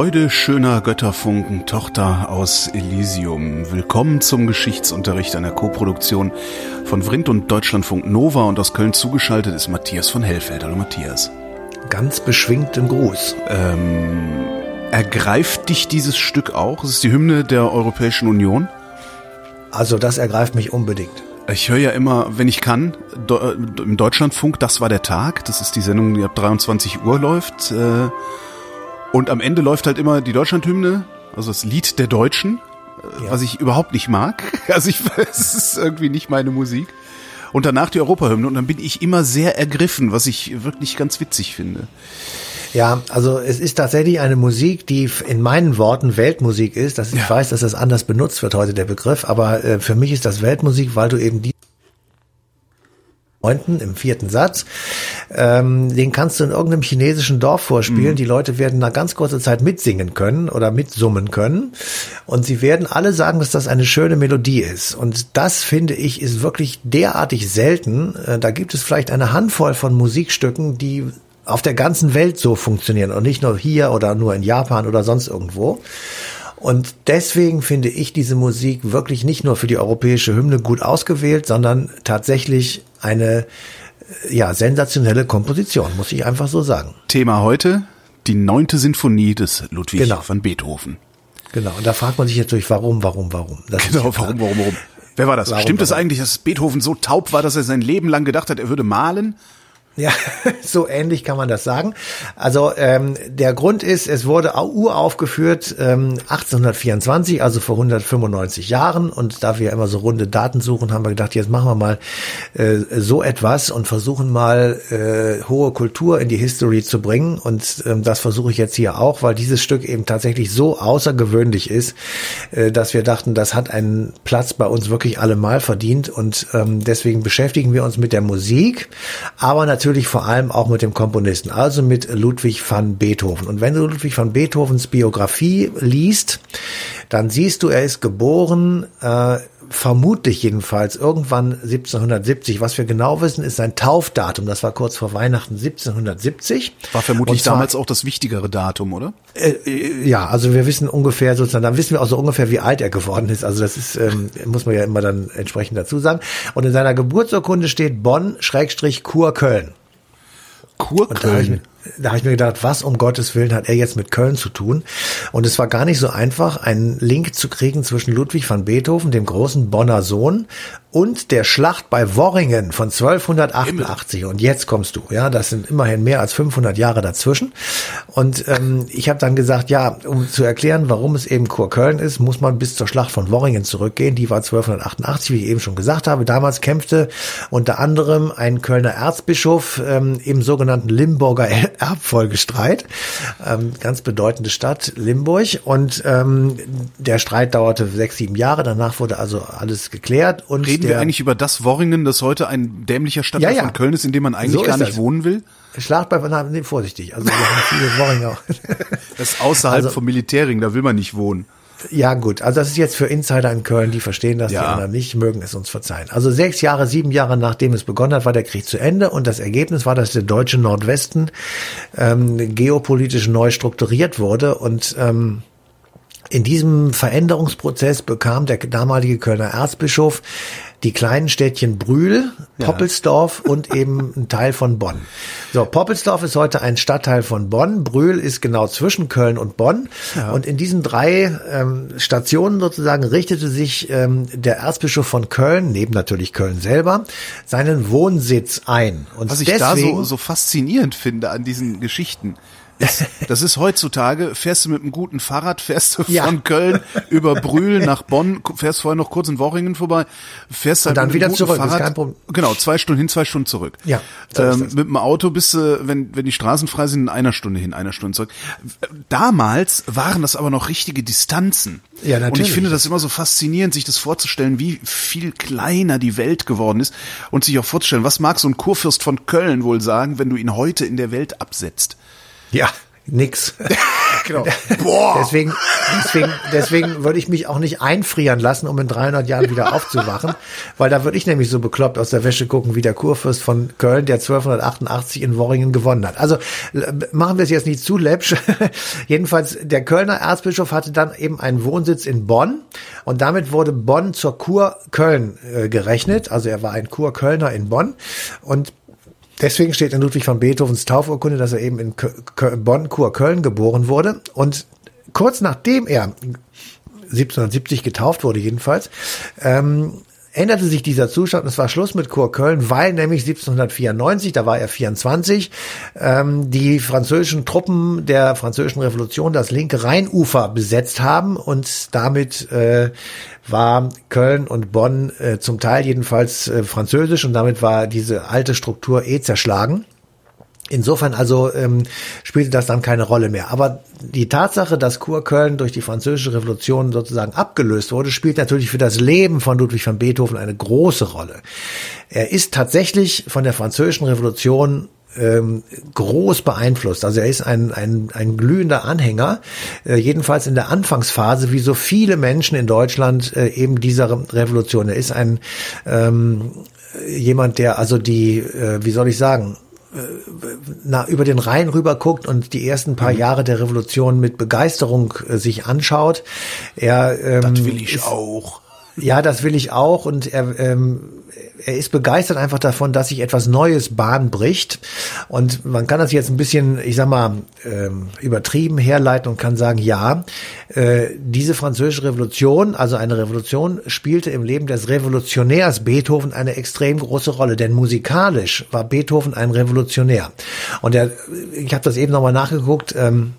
Freude schöner Götterfunken, Tochter aus Elysium. Willkommen zum Geschichtsunterricht einer Koproduktion von Vrindt und Deutschlandfunk Nova und aus Köln zugeschaltet ist Matthias von Hellfeld. Hallo Matthias. Ganz beschwingten Gruß. Ähm, ergreift dich dieses Stück auch? Es ist die Hymne der Europäischen Union. Also das ergreift mich unbedingt. Ich höre ja immer, wenn ich kann, im Deutschlandfunk, das war der Tag. Das ist die Sendung, die ab 23 Uhr läuft. Äh, und am Ende läuft halt immer die Deutschlandhymne, also das Lied der Deutschen, äh, ja. was ich überhaupt nicht mag. Also ich, es ist irgendwie nicht meine Musik. Und danach die Europahymne und dann bin ich immer sehr ergriffen, was ich wirklich ganz witzig finde. Ja, also es ist tatsächlich eine Musik, die in meinen Worten Weltmusik ist. Das, ich weiß, dass das anders benutzt wird heute, der Begriff, aber äh, für mich ist das Weltmusik, weil du eben die neunten, im vierten Satz. Ähm, den kannst du in irgendeinem chinesischen Dorf vorspielen. Mhm. Die Leute werden nach ganz kurzer Zeit mitsingen können oder mitsummen können. Und sie werden alle sagen, dass das eine schöne Melodie ist. Und das, finde ich, ist wirklich derartig selten. Äh, da gibt es vielleicht eine Handvoll von Musikstücken, die auf der ganzen Welt so funktionieren und nicht nur hier oder nur in Japan oder sonst irgendwo. Und deswegen finde ich diese Musik wirklich nicht nur für die europäische Hymne gut ausgewählt, sondern tatsächlich eine äh, ja, sensationelle Komposition, muss ich einfach so sagen. Thema heute, die neunte Sinfonie des Ludwig genau. van Beethoven. Genau, und da fragt man sich natürlich, warum, warum, warum. Das genau, warum, warum, warum. Wer war das? Warum, Stimmt es das eigentlich, dass Beethoven so taub war, dass er sein Leben lang gedacht hat, er würde malen? Ja, so ähnlich kann man das sagen. Also ähm, der Grund ist, es wurde uraufgeführt ähm, 1824, also vor 195 Jahren. Und da wir immer so runde Daten suchen, haben wir gedacht, jetzt machen wir mal äh, so etwas und versuchen mal äh, hohe Kultur in die History zu bringen. Und ähm, das versuche ich jetzt hier auch, weil dieses Stück eben tatsächlich so außergewöhnlich ist, äh, dass wir dachten, das hat einen Platz bei uns wirklich allemal verdient. Und ähm, deswegen beschäftigen wir uns mit der Musik, aber natürlich natürlich vor allem auch mit dem Komponisten, also mit Ludwig van Beethoven. Und wenn du Ludwig van Beethovens Biografie liest, dann siehst du, er ist geboren, äh, vermutlich jedenfalls irgendwann 1770. Was wir genau wissen, ist sein Taufdatum. Das war kurz vor Weihnachten 1770. War vermutlich zwar, damals auch das wichtigere Datum, oder? Äh, ja, also wir wissen ungefähr sozusagen, dann wissen wir auch so ungefähr, wie alt er geworden ist. Also das ist, ähm, muss man ja immer dann entsprechend dazu sagen. Und in seiner Geburtsurkunde steht Bonn-Kur-Köln. Kurköln da habe ich mir gedacht, was um Gottes Willen hat er jetzt mit Köln zu tun? Und es war gar nicht so einfach, einen Link zu kriegen zwischen Ludwig van Beethoven, dem großen Bonner Sohn, und der Schlacht bei Worringen von 1288. Und jetzt kommst du, ja, das sind immerhin mehr als 500 Jahre dazwischen. Und ähm, ich habe dann gesagt, ja, um zu erklären, warum es eben Kurköln ist, muss man bis zur Schlacht von Worringen zurückgehen. Die war 1288, wie ich eben schon gesagt habe. Damals kämpfte unter anderem ein Kölner Erzbischof ähm, im sogenannten Limburger Erbfolgestreit. Ähm, ganz bedeutende Stadt, Limburg. Und ähm, der Streit dauerte sechs, sieben Jahre. Danach wurde also alles geklärt. Und Reden der, wir eigentlich über das Worringen, das heute ein dämlicher Stadtteil ja, ja. von Köln ist, in dem man eigentlich so gar nicht das. wohnen will? Schlacht bei nee, vorsichtig. Also wir haben viele Worringer. Das ist außerhalb also, vom Militärring, da will man nicht wohnen. Ja, gut. Also das ist jetzt für Insider in Köln, die verstehen das, ja. die anderen nicht, mögen es uns verzeihen. Also sechs Jahre, sieben Jahre nachdem es begonnen hat, war der Krieg zu Ende und das Ergebnis war, dass der deutsche Nordwesten ähm, geopolitisch neu strukturiert wurde und ähm, in diesem Veränderungsprozess bekam der damalige Kölner Erzbischof die kleinen Städtchen Brühl, Poppelsdorf ja. und eben ein Teil von Bonn. So, Poppelsdorf ist heute ein Stadtteil von Bonn. Brühl ist genau zwischen Köln und Bonn. Ja. Und in diesen drei ähm, Stationen sozusagen richtete sich ähm, der Erzbischof von Köln, neben natürlich Köln selber, seinen Wohnsitz ein. Und Was ich da so, so faszinierend finde an diesen Geschichten, ist, das ist heutzutage, fährst du mit einem guten Fahrrad, fährst du Ja. von Köln über Brühl nach Bonn, fährst vorher noch kurz in Worringen vorbei, fährst halt dann mit einem wieder guten zurück, ist Fahrrad, kein Problem. Genau, zwei Stunden hin, zwei Stunden zurück. Ja, so ist ähm, mit dem Auto bist du, wenn, wenn die Straßen frei sind, in einer Stunde hin, einer Stunde zurück. Damals waren das aber noch richtige Distanzen. Ja, Und natürlich. ich finde das immer so faszinierend, sich das vorzustellen, wie viel kleiner die Welt geworden ist und sich auch vorzustellen, was mag so ein Kurfürst von Köln wohl sagen, wenn du ihn heute in der Welt absetzt. Ja, nix. Genau. Boah. Deswegen, deswegen, deswegen würde ich mich auch nicht einfrieren lassen, um in 300 Jahren wieder aufzuwachen, weil da würde ich nämlich so bekloppt aus der Wäsche gucken, wie der Kurfürst von Köln, der 1288 in Worringen gewonnen hat. Also machen wir es jetzt nicht zu läppsch. Jedenfalls, der Kölner Erzbischof hatte dann eben einen Wohnsitz in Bonn und damit wurde Bonn zur Kur Köln äh, gerechnet. Also er war ein Kur-Kölner in Bonn und Deswegen steht in Ludwig van Beethovens Taufurkunde, dass er eben in Bonn, Kur, Köln geboren wurde. Und kurz nachdem er 1770 getauft wurde jedenfalls, ähm, änderte sich dieser Zustand und es war Schluss mit Kurköln, weil nämlich 1794, da war er 24, ähm, die französischen Truppen der französischen Revolution das linke Rheinufer besetzt haben und damit äh, war Köln und Bonn äh, zum Teil jedenfalls äh, französisch und damit war diese alte Struktur eh zerschlagen. Insofern also ähm, spielte das dann keine Rolle mehr. Aber die Tatsache, dass Kurköln durch die französische Revolution sozusagen abgelöst wurde, spielt natürlich für das Leben von Ludwig van Beethoven eine große Rolle. Er ist tatsächlich von der französischen Revolution ähm, groß beeinflusst. Also er ist ein, ein, ein glühender Anhänger, äh, jedenfalls in der Anfangsphase, wie so viele Menschen in Deutschland äh, eben dieser Re- Revolution. Er ist ein ähm, jemand, der also die, äh, wie soll ich sagen, na, über den Rhein rüber guckt und die ersten paar Jahre der Revolution mit Begeisterung äh, sich anschaut. Er, ähm, Das will ich auch. Ja, das will ich auch. Und er, ähm, er ist begeistert einfach davon, dass sich etwas Neues Bahn bricht. Und man kann das jetzt ein bisschen, ich sag mal, ähm, übertrieben herleiten und kann sagen, ja, äh, diese französische Revolution, also eine Revolution, spielte im Leben des Revolutionärs Beethoven eine extrem große Rolle, denn musikalisch war Beethoven ein Revolutionär. Und er, ich habe das eben nochmal nachgeguckt, ähm,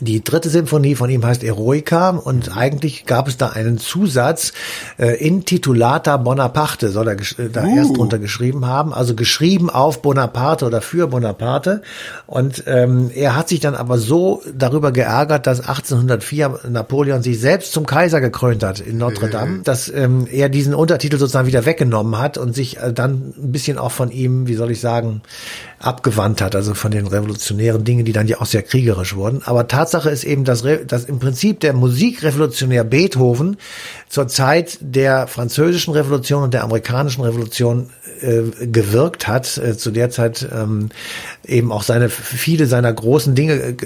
die dritte Symphonie von ihm heißt Eroica und eigentlich gab es da einen Zusatz äh, Intitulata Bonaparte, soll er äh, da Uh. erst drunter geschrieben haben, also geschrieben auf Bonaparte oder für Bonaparte. Und ähm, er hat sich dann aber so darüber geärgert, dass 1804 Napoleon sich selbst zum Kaiser gekrönt hat in Notre Dame, dass ähm, er diesen Untertitel sozusagen wieder weggenommen hat und sich äh, dann ein bisschen auch von ihm, wie soll ich sagen, abgewandt hat, also von den revolutionären Dingen, die dann ja auch sehr kriegerisch wurden. Aber Tatsache ist eben, dass, dass im Prinzip der Musikrevolutionär Beethoven zur Zeit der französischen Revolution und der amerikanischen Revolution äh, gewirkt hat, äh, zu der Zeit ähm, eben auch seine viele seiner großen Dinge, äh,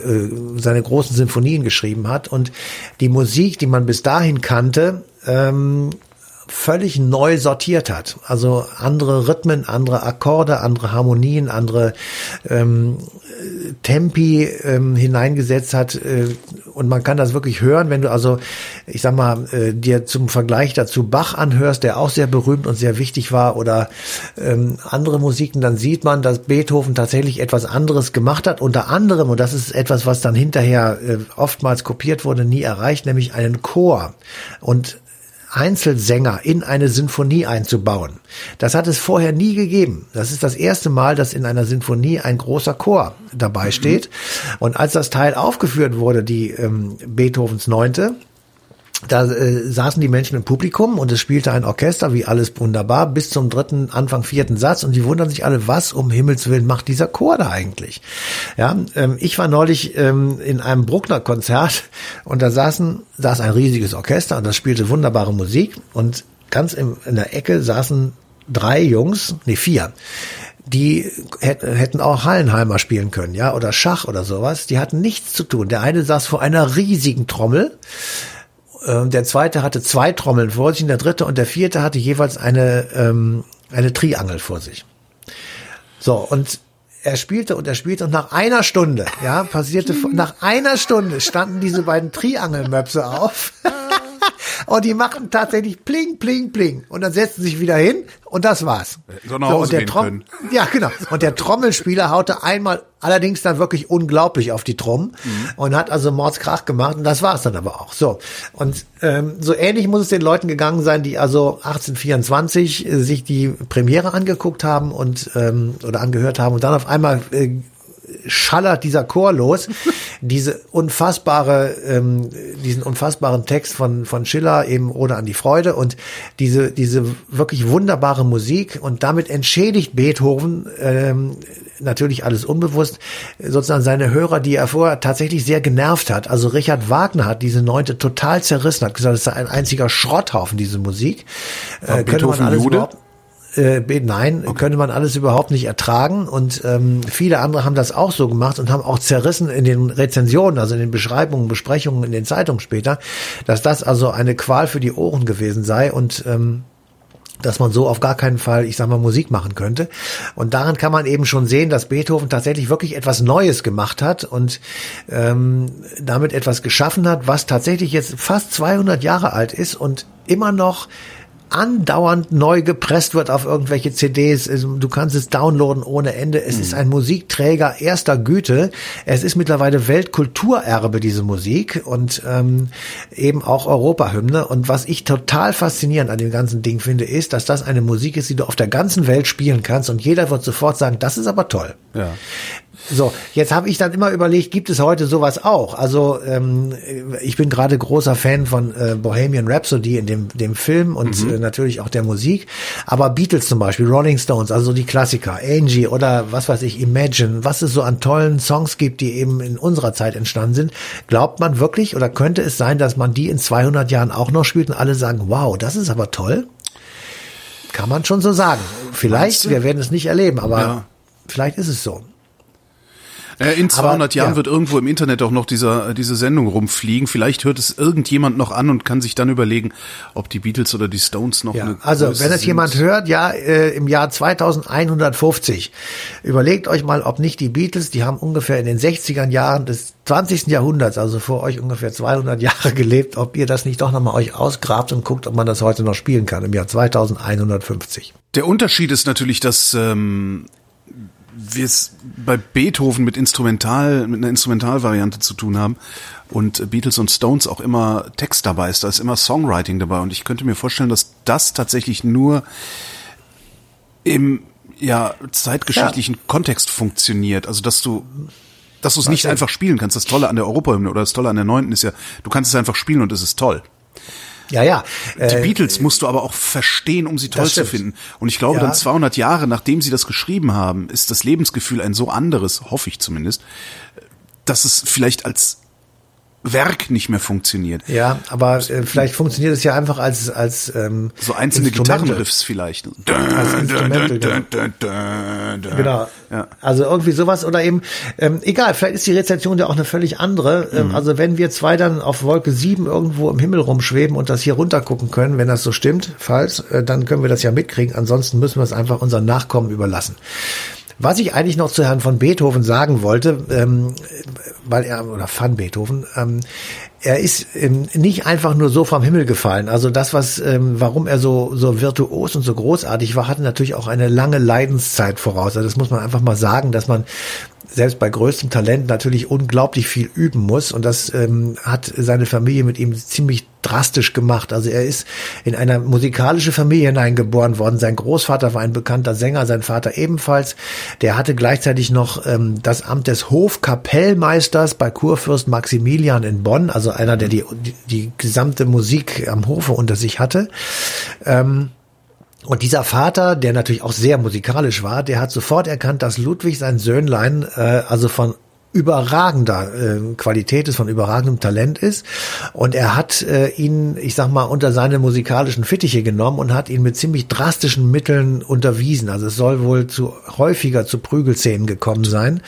seine großen Sinfonien geschrieben hat. Und die Musik, die man bis dahin kannte, ähm, völlig neu sortiert hat. Also andere Rhythmen, andere Akkorde, andere Harmonien, andere ähm, Tempi ähm, hineingesetzt hat. Äh, und man kann das wirklich hören, wenn du also, ich sag mal, äh, dir zum Vergleich dazu Bach anhörst, der auch sehr berühmt und sehr wichtig war, oder ähm, andere Musiken, dann sieht man, dass Beethoven tatsächlich etwas anderes gemacht hat. Unter anderem, und das ist etwas, was dann hinterher äh, oftmals kopiert wurde, nie erreicht, nämlich einen Chor. Und Einzelsänger in eine Sinfonie einzubauen. Das hat es vorher nie gegeben. Das ist das erste Mal, dass in einer Sinfonie ein großer Chor dabei steht. Und als das Teil aufgeführt wurde, die ähm, Beethovens Neunte, da äh, saßen die Menschen im Publikum und es spielte ein Orchester, wie alles wunderbar, bis zum dritten, Anfang vierten Satz und die wundern sich alle, was um Himmels Willen macht dieser Chor da eigentlich? Ja, ähm, ich war neulich ähm, in einem Bruckner-Konzert und da saßen, saß ein riesiges Orchester und das spielte wunderbare Musik und ganz im, in der Ecke saßen drei Jungs, nee, vier, die hätt- hätten auch Hallenheimer spielen können, ja, oder Schach oder sowas. Die hatten nichts zu tun. Der eine saß vor einer riesigen Trommel, der zweite hatte zwei Trommeln vor sich und der dritte und der vierte hatte jeweils eine, ähm, eine Triangel vor sich. So, und er spielte und er spielte und nach einer Stunde, ja, passierte, nach einer Stunde standen diese beiden Triangelmöpse auf Und die machen tatsächlich pling, pling, pling. Und dann setzen sie sich wieder hin und das war's. So nach Hause und der gehen Trom können. Ja, genau. Und der Trommelspieler haute einmal allerdings dann wirklich unglaublich auf die Trommel Mhm. und hat also Mordskrach gemacht und das war's dann aber auch. So. Und ähm, so ähnlich muss es den Leuten gegangen sein, die also 1824 äh, sich die Premiere angeguckt haben und ähm, oder angehört haben und dann auf einmal äh, schallert dieser Chor los, diese unfassbare, ähm, diesen unfassbaren Text von von Schiller eben Ode an die Freude und diese diese wirklich wunderbare Musik und damit entschädigt Beethoven ähm, natürlich alles unbewusst sozusagen seine Hörer, die er vorher tatsächlich sehr genervt hat. Also Richard Wagner hat diese Neunte total zerrissen, hat gesagt, es sei ein einziger Schrotthaufen diese Musik. Äh, könnte man Beethoven alles Jude? überhaupt äh, nein, könnte man alles überhaupt nicht ertragen. Und ähm, viele andere haben das auch so gemacht und haben auch zerrissen in den Rezensionen, also in den Beschreibungen, Besprechungen in den Zeitungen später, dass das also eine Qual für die Ohren gewesen sei und ähm, dass man so auf gar keinen Fall, ich sag mal, Musik machen könnte. Und daran kann man eben schon sehen, dass Beethoven tatsächlich wirklich etwas Neues gemacht hat und ähm, damit etwas geschaffen hat, was tatsächlich jetzt fast 200 Jahre alt ist und immer noch andauernd neu gepresst wird auf irgendwelche CDs. Du kannst es downloaden ohne Ende. Es ist ein Musikträger erster Güte. Es ist mittlerweile Weltkulturerbe, diese Musik und ähm, eben auch Europahymne. Und was ich total faszinierend an dem ganzen Ding finde, ist, dass das eine Musik ist, die du auf der ganzen Welt spielen kannst und jeder wird sofort sagen, das ist aber toll. Ja. So, jetzt habe ich dann immer überlegt, gibt es heute sowas auch? Also ähm, ich bin gerade großer Fan von äh, Bohemian Rhapsody in dem, dem Film und äh, natürlich auch der Musik. Aber Beatles zum Beispiel, Rolling Stones, also die Klassiker, Angie oder was weiß ich, Imagine, was es so an tollen Songs gibt, die eben in unserer Zeit entstanden sind. Glaubt man wirklich oder könnte es sein, dass man die in 200 Jahren auch noch spielt und alle sagen, wow, das ist aber toll? Kann man schon so sagen. Vielleicht, wir werden es nicht erleben, aber Ja. vielleicht ist es so. Äh, In 200 Aber, Jahren ja. wird irgendwo im Internet auch noch dieser, diese Sendung rumfliegen. Vielleicht hört es irgendjemand noch an und kann sich dann überlegen, ob die Beatles oder die Stones noch Ja, eine also wenn es jemand hört, ja, äh, im Jahr 2150, überlegt euch mal, ob nicht die Beatles, die haben ungefähr in den 60er Jahren des 20. Jahrhunderts, also vor euch ungefähr 200 Jahre gelebt, ob ihr das nicht doch nochmal euch ausgrabt und guckt, ob man das heute noch spielen kann, im Jahr 2150. Der Unterschied ist natürlich, dass ähm, wir es bei Beethoven mit Instrumental, mit einer Instrumentalvariante zu tun haben und Beatles und Stones auch immer Text dabei ist, da ist immer Songwriting dabei und ich könnte mir vorstellen, dass das tatsächlich nur im ja zeitgeschichtlichen Kontext funktioniert, also dass du dass du es nicht einfach spielen kannst. Das Tolle an der Europahymne oder das Tolle an der Neunten ist ja, du kannst es einfach spielen und es ist toll. Ja, ja. Die äh, Beatles musst du aber auch verstehen, um sie toll zu finden. Und ich glaube, Ja. dann 200 Jahre, nachdem sie das geschrieben haben, ist das Lebensgefühl ein so anderes, hoffe ich zumindest, dass es vielleicht als Werk nicht mehr funktioniert. Ja, aber äh, vielleicht funktioniert es ja einfach als als ähm, So einzelne. Gitarrenriffs vielleicht. Als Instrumental, Genau. Ja. Also irgendwie sowas oder eben, ähm, egal, vielleicht ist die Rezeption ja auch eine völlig andere. Mhm. Ähm, also wenn wir zwei dann auf Wolke 7 irgendwo im Himmel rumschweben und das hier runter gucken können, wenn das so stimmt, falls, äh, dann können wir das ja mitkriegen. Ansonsten müssen wir es einfach unseren Nachkommen überlassen. Was ich eigentlich noch zu Herrn von Beethoven sagen wollte, ähm, weil er, oder van Beethoven, ähm, er ist ähm, nicht einfach nur so vom Himmel gefallen. Also das, was, ähm, warum er so, so virtuos und so großartig war, hatte natürlich auch eine lange Leidenszeit voraus. Also das muss man einfach mal sagen, dass man selbst bei größtem Talent natürlich unglaublich viel üben muss. Und das ähm, hat seine Familie mit ihm ziemlich drastisch gemacht. Also er ist in eine musikalische Familie hineingeboren worden. Sein Großvater war ein bekannter Sänger, sein Vater ebenfalls. Der hatte gleichzeitig noch ähm, das Amt des Hofkapellmeisters bei Kurfürst Maximilian in Bonn, also einer, der die, die, gesamte Musik am Hofe unter sich hatte. Ähm, und dieser Vater, der natürlich auch sehr musikalisch war, der hat sofort erkannt, dass Ludwig sein Söhnlein äh, also von überragender äh, Qualität ist, von überragendem Talent ist. Und er hat äh, ihn, ich sag mal, unter seine musikalischen Fittiche genommen und hat ihn mit ziemlich drastischen Mitteln unterwiesen. Also es soll wohl zu häufiger zu Prügelszenen gekommen sein.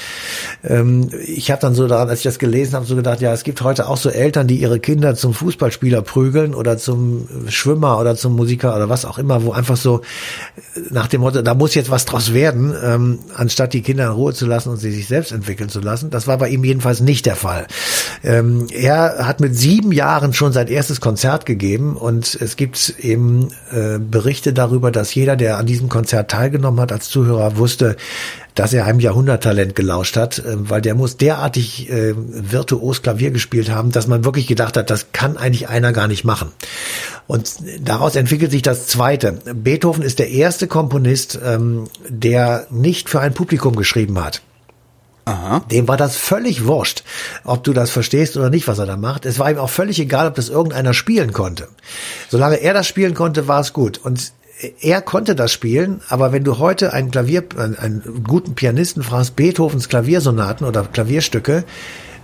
Ähm, ich habe dann so daran, als ich das gelesen habe, so gedacht, ja, es gibt heute auch so Eltern, die ihre Kinder zum Fußballspieler prügeln oder zum Schwimmer oder zum Musiker oder was auch immer, wo einfach so nach dem Motto, da muss jetzt was draus werden, ähm, anstatt die Kinder in Ruhe zu lassen und sie sich selbst entwickeln zu lassen. Das war bei ihm jedenfalls nicht der Fall. Ähm, er hat mit sieben Jahren schon sein erstes Konzert gegeben und es gibt eben äh, Berichte darüber, dass jeder, der an diesem Konzert teilgenommen hat, als Zuhörer wusste, dass er einem Jahrhunderttalent gelauscht hat, äh, weil der muss derartig äh, virtuos Klavier gespielt haben, dass man wirklich gedacht hat, das kann eigentlich einer gar nicht machen. Und daraus entwickelt sich das Zweite. Beethoven ist der erste Komponist, ähm, der nicht für ein Publikum geschrieben hat. Aha. Dem war das völlig wurscht, ob du das verstehst oder nicht, was er da macht. Es war ihm auch völlig egal, ob das irgendeiner spielen konnte. Solange er das spielen konnte, war es gut. Und er konnte das spielen, aber wenn du heute einen Klavier, einen, guten Pianisten fragst, Beethovens Klaviersonaten oder Klavierstücke,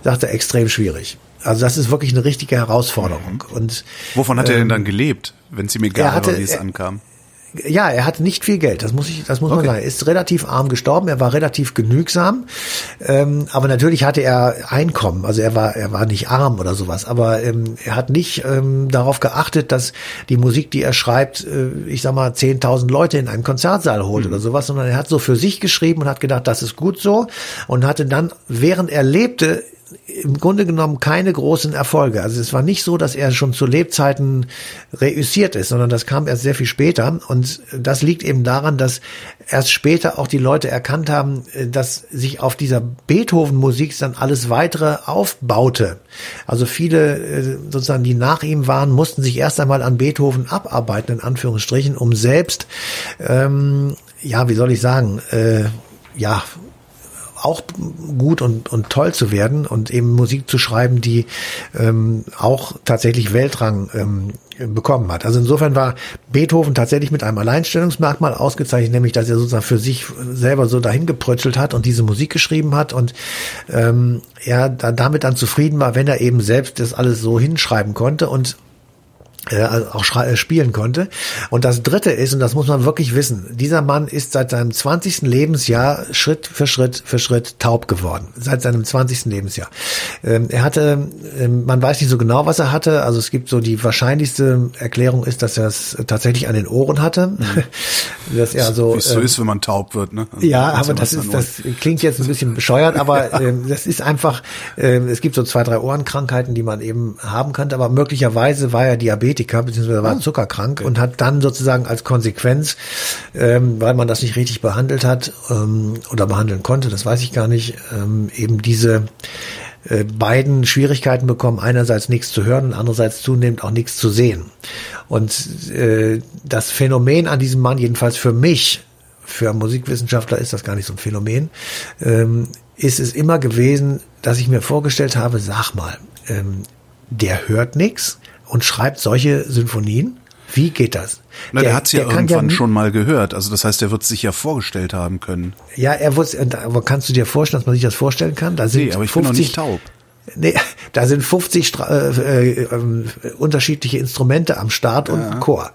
sagt er extrem schwierig. Also das ist wirklich eine richtige Herausforderung. Und wovon hat er denn ähm, dann gelebt, wenn es ihm egal war, wie es ankam? Ja, er hatte nicht viel Geld, das muss ich, das muss okay. man sagen. Er ist relativ arm gestorben, er war relativ genügsam, ähm, aber natürlich hatte er Einkommen, also er war, er war nicht arm oder sowas, aber ähm, er hat nicht ähm, darauf geachtet, dass die Musik, die er schreibt, äh, ich sag mal, 10.000 Leute in einen Konzertsaal holt mhm. oder sowas, sondern er hat so für sich geschrieben und hat gedacht, das ist gut so und hatte dann, während er lebte, im Grunde genommen keine großen Erfolge. Also es war nicht so, dass er schon zu Lebzeiten reüssiert ist, sondern das kam erst sehr viel später. Und das liegt eben daran, dass erst später auch die Leute erkannt haben, dass sich auf dieser Beethoven-Musik dann alles weitere aufbaute. Also viele äh, sozusagen, die nach ihm waren, mussten sich erst einmal an Beethoven abarbeiten, in Anführungsstrichen, um selbst, ähm, ja, wie soll ich sagen, äh, ja, auch gut und, und toll zu werden und eben Musik zu schreiben, die ähm, auch tatsächlich Weltrang ähm, bekommen hat. Also insofern war Beethoven tatsächlich mit einem Alleinstellungsmerkmal ausgezeichnet, nämlich dass er sozusagen für sich selber so dahin geprötzelt hat und diese Musik geschrieben hat und ähm, er da, damit dann zufrieden war, wenn er eben selbst das alles so hinschreiben konnte und äh, also auch äh, spielen konnte. Und das Dritte ist, und das muss man wirklich wissen, dieser Mann ist seit seinem 20. Lebensjahr Schritt für Schritt für Schritt taub geworden. Seit seinem 20. Lebensjahr. Ähm, er hatte, ähm, man weiß nicht so genau, was er hatte. Also es gibt so die wahrscheinlichste Erklärung ist, dass er es tatsächlich an den Ohren hatte. Mhm. dass er so, Wie es so ähm, ist, wenn man taub wird, ne? Also ja, aber das ist, das klingt jetzt ein bisschen bescheuert, aber das ist einfach, es gibt so zwei, drei Ohrenkrankheiten, die man eben haben könnte, aber möglicherweise war er Diabetes Diabetiker beziehungsweise war ah, zuckerkrank und hat dann sozusagen als Konsequenz, ähm, weil man das nicht richtig behandelt hat ähm, oder behandeln konnte, das weiß ich gar nicht, ähm, eben diese äh, beiden Schwierigkeiten bekommen, einerseits nichts zu hören und andererseits zunehmend auch nichts zu sehen. Und äh, das Phänomen an diesem Mann, jedenfalls für mich, für Musikwissenschaftler ist das gar nicht so ein Phänomen, ähm, ist es immer gewesen, dass ich mir vorgestellt habe, sag mal, ähm, der hört nichts, und schreibt solche Sinfonien? Wie geht das? Na, der, der hat es ja irgendwann ja schon mal gehört. Also das heißt, er wird sich ja vorgestellt haben können. Ja, er wird, aber kannst du dir vorstellen, dass man sich das vorstellen kann? Da sind nee, aber ich 50, bin noch nicht taub. Nee, da sind 50 Stra äh, äh, äh, unterschiedliche Instrumente am Start und ja. ein Chor.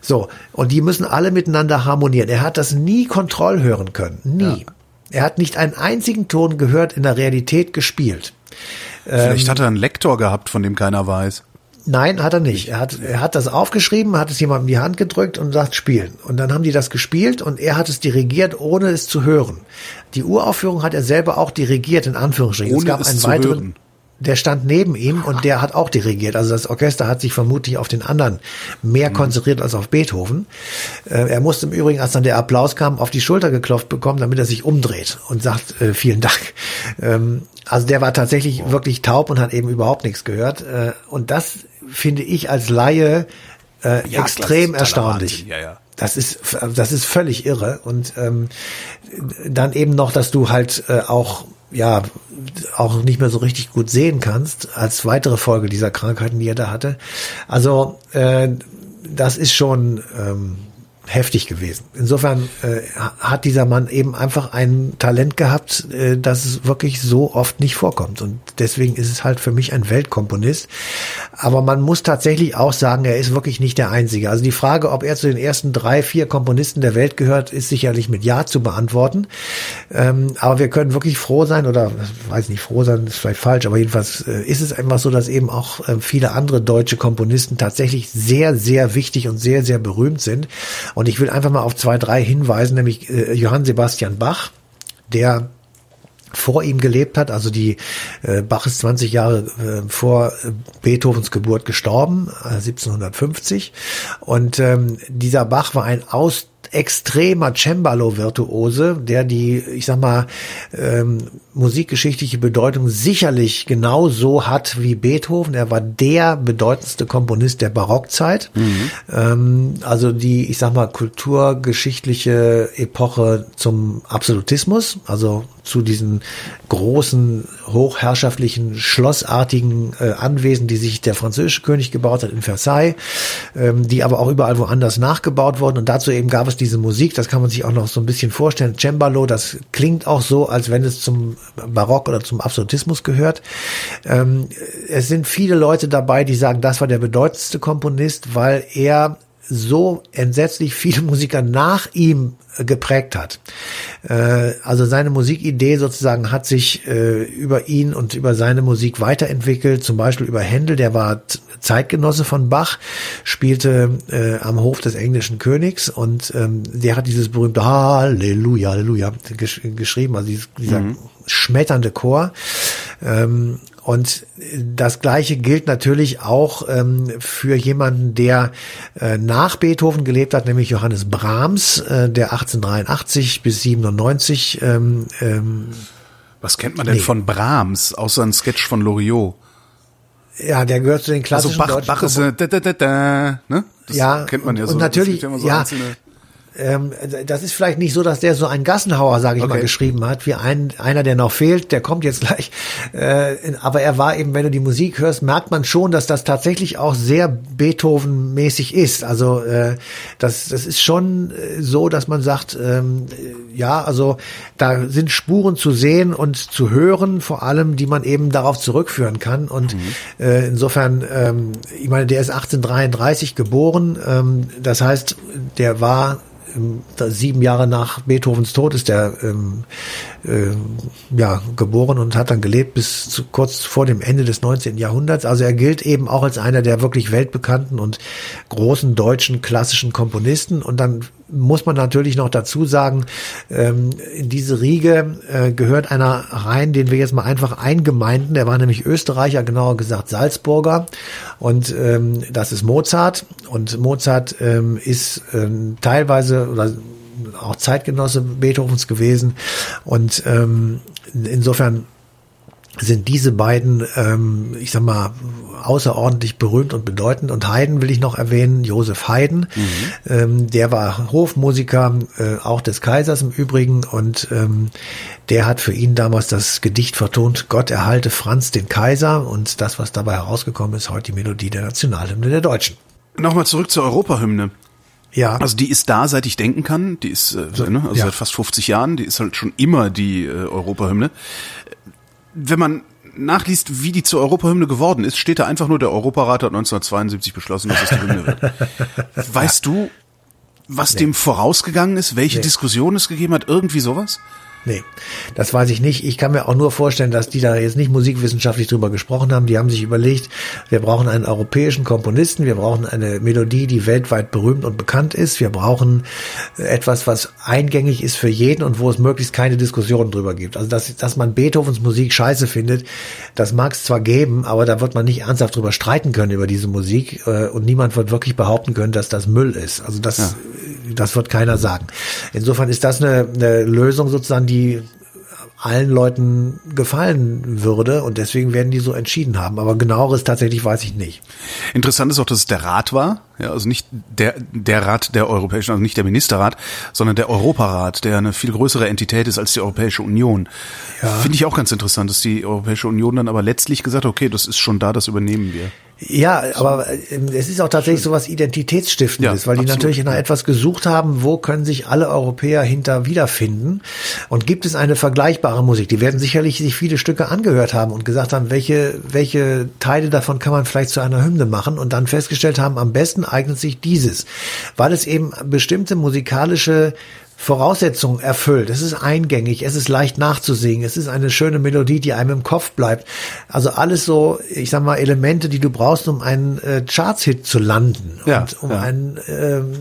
So, und die müssen alle miteinander harmonieren. Er hat das nie Kontroll hören können. Nie. Ja. Er hat nicht einen einzigen Ton gehört in der Realität gespielt. Vielleicht ähm, hat er einen Lektor gehabt, von dem keiner weiß. Nein, hat er nicht. Er hat, er hat das aufgeschrieben, hat es jemandem in die Hand gedrückt und sagt spielen. Und dann haben die das gespielt und er hat es dirigiert, ohne es zu hören. Die Uraufführung hat er selber auch dirigiert, in Anführungsstrichen. Ohne es gab es einen weiteren. Hören. Der stand neben ihm und der hat auch dirigiert. Also das Orchester hat sich vermutlich auf den anderen mehr mhm. konzentriert als auf Beethoven. Äh, er musste im Übrigen, als dann der Applaus kam, auf die Schulter geklopft bekommen, damit er sich umdreht und sagt, äh, vielen Dank. Ähm, also der war tatsächlich wirklich taub und hat eben überhaupt nichts gehört. Äh, und das finde ich als Laie äh, ja, extrem erstaunlich. Ja, ja. Das ist das ist völlig irre und ähm, dann eben noch, dass du halt äh, auch ja auch nicht mehr so richtig gut sehen kannst als weitere Folge dieser Krankheiten, die er da hatte. Also äh, das ist schon ähm, heftig gewesen. Insofern äh, hat dieser Mann eben einfach ein Talent gehabt, äh, das es wirklich so oft nicht vorkommt. Und deswegen ist es halt für mich ein Weltkomponist. Aber man muss tatsächlich auch sagen, er ist wirklich nicht der Einzige. Also die Frage, ob er zu den ersten drei, vier Komponisten der Welt gehört, ist sicherlich mit Ja zu beantworten. Ähm, aber wir können wirklich froh sein, oder weiß nicht, froh sein ist vielleicht falsch, aber jedenfalls äh, ist es einfach so, dass eben auch äh, viele andere deutsche Komponisten tatsächlich sehr, sehr wichtig und sehr, sehr berühmt sind. Und ich will einfach mal auf zwei, drei hinweisen, nämlich äh, Johann Sebastian Bach, der vor ihm gelebt hat. Also die äh, Bach ist 20 Jahre äh, vor äh, Beethovens Geburt gestorben, äh, 1750. Und ähm, dieser Bach war ein aus extremer Cembalo-Virtuose, der die, ich sag mal, ähm, musikgeschichtliche Bedeutung sicherlich genauso hat wie Beethoven. Er war der bedeutendste Komponist der Barockzeit. Mhm. Ähm, also die, ich sag mal, kulturgeschichtliche Epoche zum Absolutismus, also zu diesen großen, hochherrschaftlichen, schlossartigen äh, Anwesen, die sich der französische König gebaut hat in Versailles, ähm, die aber auch überall woanders nachgebaut wurden. Und dazu eben gab es diese Musik, das kann man sich auch noch so ein bisschen vorstellen. Cembalo, das klingt auch so, als wenn es zum Barock oder zum Absolutismus gehört. Ähm, es sind viele Leute dabei, die sagen, das war der bedeutendste Komponist, weil er so entsetzlich viele Musiker nach ihm äh, geprägt hat. Äh, also seine Musikidee sozusagen hat sich äh, über ihn und über seine Musik weiterentwickelt, zum Beispiel über Händel, der war Zeitgenosse von Bach, spielte am Hof des englischen Königs und ähm, der hat dieses berühmte Halleluja, Halleluja geschrieben, also dieser mhm. schmetternde Chor. Und das Gleiche gilt natürlich auch ähm, für jemanden, der äh, nach Beethoven gelebt hat, nämlich Johannes Brahms, äh, der 1883 bis 97. Ähm, ähm, Was kennt man denn nee. von Brahms, außer ein Sketch von Loriot? Ja, der gehört zu den also klassischen also Bach, Bach ist, äh, da, da, da, da, ne? Das ja, kennt man ja so. Und natürlich, so ja ähm, das ist vielleicht nicht so, dass der so einen Gassenhauer, sage ich okay. mal, geschrieben hat, wie ein, einer, der noch fehlt, der kommt jetzt gleich. Äh, aber er war eben, wenn du die Musik hörst, merkt man schon, dass das tatsächlich auch sehr Beethoven-mäßig ist. Also äh, das, das ist schon äh, so, dass man sagt, ähm, ja, also da sind Spuren zu sehen und zu hören, vor allem, die man eben darauf zurückführen kann. Und mhm. äh, insofern, ähm, ich meine, der ist 1833 geboren. Ähm, das heißt, der war sieben Jahre nach Beethovens Tod ist er ähm, äh, ja, geboren und hat dann gelebt bis zu, kurz vor dem Ende des 19. Jahrhunderts. Also er gilt eben auch als einer der wirklich weltbekannten und großen deutschen klassischen Komponisten. Und dann muss man natürlich noch dazu sagen, ähm, in diese Riege äh, gehört einer rein, den wir jetzt mal einfach eingemeinden. Der war nämlich Österreicher, genauer gesagt Salzburger. Und ähm, das ist Mozart. Und Mozart ähm, ist ähm, teilweise oder auch Zeitgenosse Beethovens gewesen. Und ähm, insofern sind diese beiden, ähm, ich sag mal, außerordentlich berühmt und bedeutend. Und Haydn will ich noch erwähnen, Josef Haydn, mhm. ähm, der war Hofmusiker, äh, auch des Kaisers im Übrigen. Und ähm, der hat für ihn damals das Gedicht vertont, Gott erhalte Franz den Kaiser. Und das, was dabei herausgekommen ist, heute die Melodie der Nationalhymne der Deutschen. Nochmal zurück zur Europahymne. Ja. Also die ist da, seit ich denken kann. Die ist äh, ne, also ja. seit fast 50 Jahren. Die ist halt schon immer die äh, Europahymne. Wenn man nachliest, wie die zur Europahymne geworden ist, steht da einfach nur, der Europarat hat 1972 beschlossen, dass es die Hymne wird. Weißt du, was nee. dem vorausgegangen ist, welche nee. Diskussion es gegeben hat, irgendwie sowas? Nee, das weiß ich nicht. Ich kann mir auch nur vorstellen, dass die da jetzt nicht musikwissenschaftlich drüber gesprochen haben. Die haben sich überlegt, wir brauchen einen europäischen Komponisten, wir brauchen eine Melodie, die weltweit berühmt und bekannt ist. Wir brauchen etwas, was eingängig ist für jeden und wo es möglichst keine Diskussionen drüber gibt. Also, dass, dass man Beethovens Musik scheiße findet, das mag es zwar geben, aber da wird man nicht ernsthaft drüber streiten können über diese Musik äh, und niemand wird wirklich behaupten können, dass das Müll ist. Also das, ja. Das wird keiner sagen. Insofern ist das eine, eine Lösung sozusagen, die allen Leuten gefallen würde und deswegen werden die so entschieden haben. Aber genaueres tatsächlich weiß ich nicht. Interessant ist auch, dass es der Rat war, ja, also nicht der der Rat der Europäischen, also nicht der Ministerrat, sondern der Europarat, der eine viel größere Entität ist als die Europäische Union. Ja. Finde ich auch ganz interessant, dass die Europäische Union dann aber letztlich gesagt, hat, okay, das ist schon da, das übernehmen wir. Ja, aber ähm, es ist auch tatsächlich so was Identitätsstiftendes, ja, weil die absolut. natürlich nach etwas gesucht haben, wo können sich alle Europäer hinter wiederfinden. Und gibt es eine vergleichbare Musik? Die werden sicherlich sich viele Stücke angehört haben und gesagt haben, welche, welche Teile davon kann man vielleicht zu einer Hymne machen und dann festgestellt haben, am besten eignet sich dieses, weil es eben bestimmte musikalische Voraussetzungen erfüllt. Es ist eingängig, es ist leicht nachzusingen, es ist eine schöne Melodie, die einem im Kopf bleibt. Also alles so, ich sag mal, Elemente, die du brauchst, um einen äh, Charts-Hit zu landen. Ja, und um ja. einen, ähm,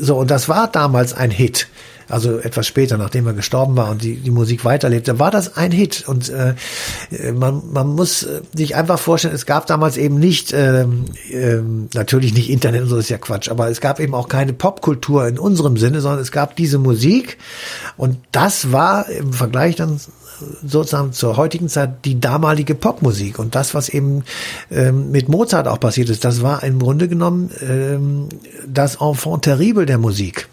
so, und das war damals ein Hit. Also etwas später, nachdem er gestorben war und die, die Musik weiterlebte, war das ein Hit. Und äh, man, man muss sich einfach vorstellen, es gab damals eben nicht, ähm, ähm, natürlich nicht Internet und so ist ja Quatsch, aber es gab eben auch keine Popkultur in unserem Sinne, sondern es gab diese Musik und das war im Vergleich dann sozusagen zur heutigen Zeit die damalige Popmusik und das, was eben ähm, mit Mozart auch passiert ist, das war im Grunde genommen ähm, das Enfant terrible der Musik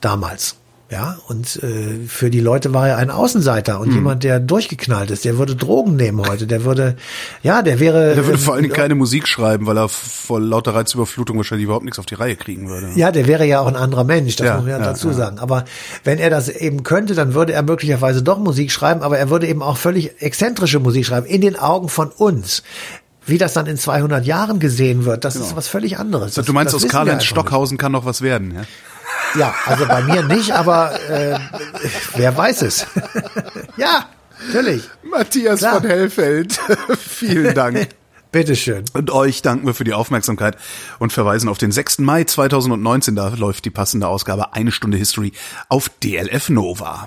damals. Ja, und äh, für die Leute war er ein Außenseiter und mhm. jemand, der durchgeknallt ist, der würde Drogen nehmen heute, der würde, ja, der wäre. Der würde vor allen Dingen keine Musik schreiben, weil er vor lauter Reizüberflutung wahrscheinlich überhaupt nichts auf die Reihe kriegen würde. Ja, der wäre ja auch ein anderer Mensch, das ja, muss man ja, ja dazu ja. sagen. Aber wenn er das eben könnte, dann würde er möglicherweise doch Musik schreiben, aber er würde eben auch völlig exzentrische Musik schreiben, in den Augen von uns. Wie das dann in 200 Jahren gesehen wird, das genau. ist was völlig anderes. Das, du meinst, aus Karl-Heinz Stockhausen kann noch was werden, ja? Ja, also bei mir nicht, aber äh, wer weiß es. ja, natürlich. Matthias Klar. von Hellfeld, vielen Dank. Bitteschön. Und euch danken wir für die Aufmerksamkeit und verweisen auf den 6. Mai 2019. Da läuft die passende Ausgabe Eine Stunde History auf DLF Nova.